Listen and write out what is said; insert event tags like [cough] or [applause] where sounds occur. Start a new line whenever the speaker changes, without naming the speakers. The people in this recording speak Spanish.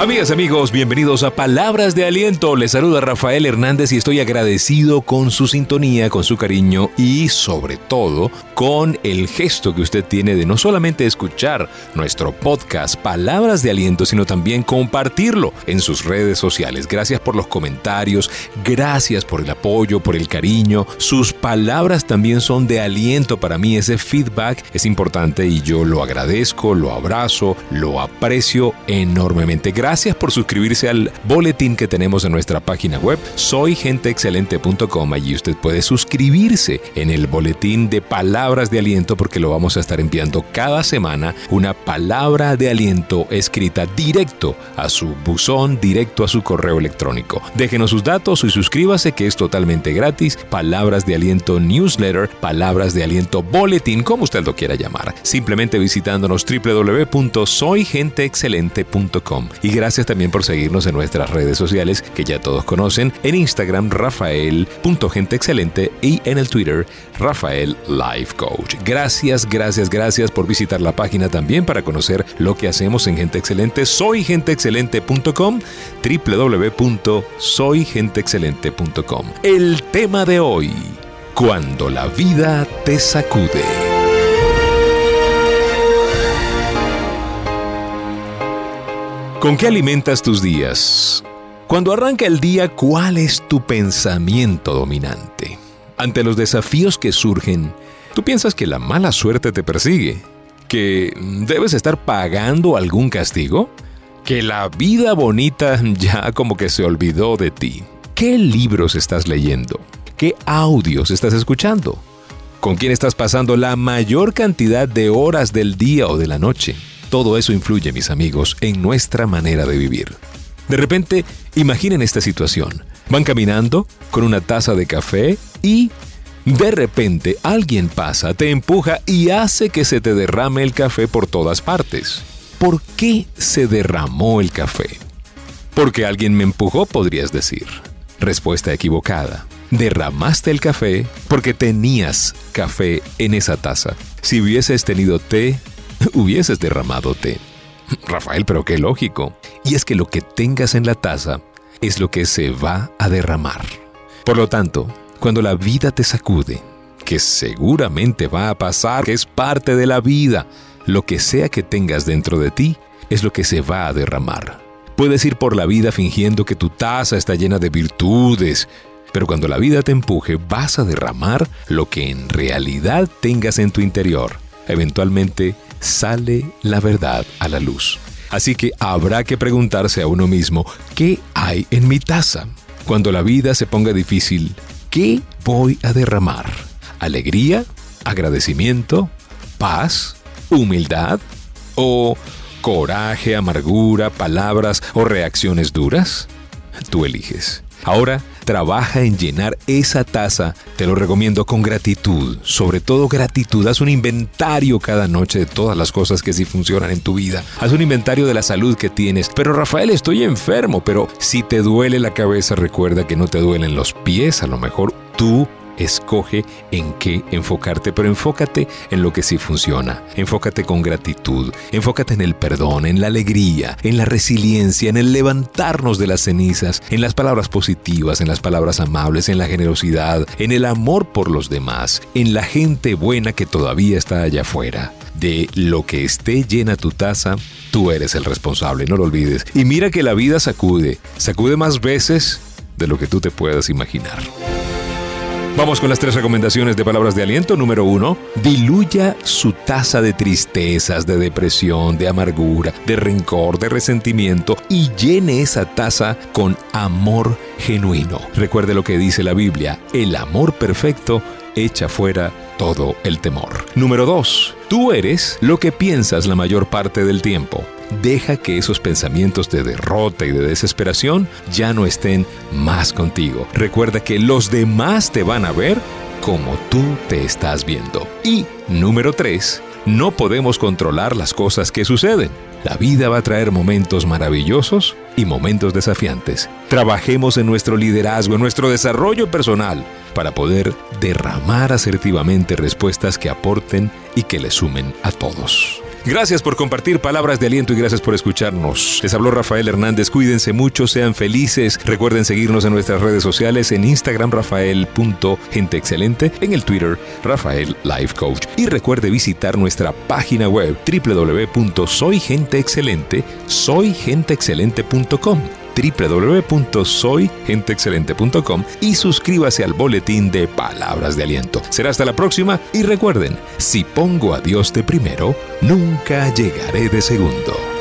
Amigas, amigos, bienvenidos a Palabras de Aliento. Les saluda Rafael Hernández y estoy agradecido con su sintonía, con su cariño y sobre todo con el gesto que usted tiene de no solamente escuchar nuestro podcast Palabras de Aliento, sino también compartirlo en sus redes sociales. Gracias por los comentarios, gracias por el apoyo, por el cariño. Sus palabras también son de aliento para mí. Ese feedback es importante y yo lo agradezco, lo abrazo, lo aprecio enormemente. Gracias Gracias por suscribirse al boletín que tenemos en nuestra página web soygenteexcelente.com. Allí usted puede suscribirse en el boletín de palabras de aliento porque lo vamos a estar enviando cada semana una palabra de aliento escrita directo a su buzón, directo a su correo electrónico. Déjenos sus datos y suscríbase que es totalmente gratis. Palabras de aliento newsletter, palabras de aliento boletín, como usted lo quiera llamar. Simplemente visitándonos www.soygenteexcelente.com. Y gracias también por seguirnos en nuestras redes sociales que ya todos conocen, en Instagram rafael.genteexcelente y en el Twitter Rafael Life Coach. Gracias, gracias, gracias por visitar la página también para conocer lo que hacemos en Gente Excelente. Soy genteexcelente.com, www.soygenteexcelente.com. El tema de hoy, cuando la vida te sacude. ¿Con qué alimentas tus días? Cuando arranca el día, ¿cuál es tu pensamiento dominante? Ante los desafíos que surgen, ¿tú piensas que la mala suerte te persigue? ¿Que debes estar pagando algún castigo? ¿Que la vida bonita ya como que se olvidó de ti? ¿Qué libros estás leyendo? ¿Qué audios estás escuchando? ¿Con quién estás pasando la mayor cantidad de horas del día o de la noche? Todo eso influye, mis amigos, en nuestra manera de vivir. De repente, imaginen esta situación. Van caminando con una taza de café y de repente alguien pasa, te empuja y hace que se te derrame el café por todas partes. ¿Por qué se derramó el café? Porque alguien me empujó, podrías decir. Respuesta equivocada. Derramaste el café porque tenías café en esa taza. Si hubieses tenido té, [laughs] hubieses derramado té. [laughs] Rafael, pero qué lógico. Y es que lo que tengas en la taza es lo que se va a derramar. Por lo tanto, cuando la vida te sacude, que seguramente va a pasar, que es parte de la vida, lo que sea que tengas dentro de ti es lo que se va a derramar. Puedes ir por la vida fingiendo que tu taza está llena de virtudes, pero cuando la vida te empuje vas a derramar lo que en realidad tengas en tu interior. Eventualmente sale la verdad a la luz. Así que habrá que preguntarse a uno mismo, ¿qué hay en mi taza? Cuando la vida se ponga difícil, ¿qué voy a derramar? ¿Alegría? ¿Agradecimiento? ¿Paz? ¿Humildad? ¿O coraje, amargura, palabras o reacciones duras? Tú eliges. Ahora, trabaja en llenar esa taza, te lo recomiendo con gratitud, sobre todo gratitud, haz un inventario cada noche de todas las cosas que sí funcionan en tu vida, haz un inventario de la salud que tienes, pero Rafael estoy enfermo, pero si te duele la cabeza recuerda que no te duelen los pies, a lo mejor tú escoge en qué enfocarte, pero enfócate en lo que sí funciona. Enfócate con gratitud, enfócate en el perdón, en la alegría, en la resiliencia, en el levantarnos de las cenizas, en las palabras positivas, en las palabras amables, en la generosidad, en el amor por los demás, en la gente buena que todavía está allá afuera. De lo que esté llena tu taza, tú eres el responsable, no lo olvides. Y mira que la vida sacude, sacude más veces de lo que tú te puedas imaginar. Vamos con las tres recomendaciones de palabras de aliento. Número uno, diluya su taza de tristezas, de depresión, de amargura, de rencor, de resentimiento y llene esa taza con amor genuino. Recuerde lo que dice la Biblia, el amor perfecto echa fuera todo el temor. Número 2. Tú eres lo que piensas la mayor parte del tiempo. Deja que esos pensamientos de derrota y de desesperación ya no estén más contigo. Recuerda que los demás te van a ver como tú te estás viendo. Y número 3. No podemos controlar las cosas que suceden. La vida va a traer momentos maravillosos y momentos desafiantes. Trabajemos en nuestro liderazgo, en nuestro desarrollo personal, para poder derramar asertivamente respuestas que aporten y que le sumen a todos. Gracias por compartir palabras de aliento y gracias por escucharnos. Les habló Rafael Hernández. Cuídense mucho, sean felices. Recuerden seguirnos en nuestras redes sociales en Instagram rafael.genteexcelente, en el Twitter Rafael Life Coach. Y recuerde visitar nuestra página web www.soygenteexcelente, soygenteexcelente.com www.soygenteexcelente.com y suscríbase al boletín de Palabras de Aliento. Será hasta la próxima y recuerden, si pongo a Dios de primero, nunca llegaré de segundo.